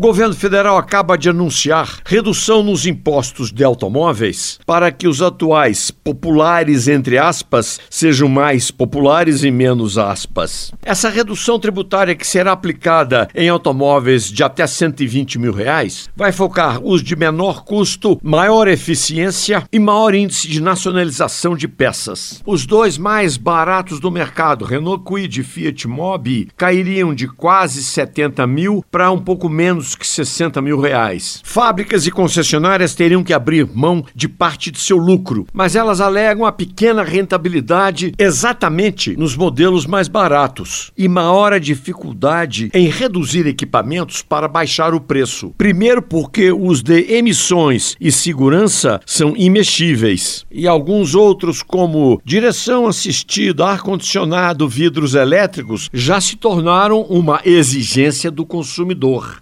governo federal acaba de anunciar redução nos impostos de automóveis para que os atuais populares, entre aspas, sejam mais populares e menos aspas. Essa redução tributária que será aplicada em automóveis de até 120 mil reais vai focar os de menor custo, maior eficiência e maior índice de nacionalização de peças. Os dois mais baratos do mercado, Renault Kwid e Fiat Mobi, cairiam de quase 70 mil para um pouco menos que 60 mil reais. Fábricas e concessionárias teriam que abrir mão de parte de seu lucro, mas elas alegam a pequena rentabilidade exatamente nos modelos mais baratos e maior a dificuldade em reduzir equipamentos para baixar o preço. Primeiro, porque os de emissões e segurança são imexíveis, e alguns outros, como direção assistida, ar-condicionado, vidros elétricos, já se tornaram uma exigência do consumidor.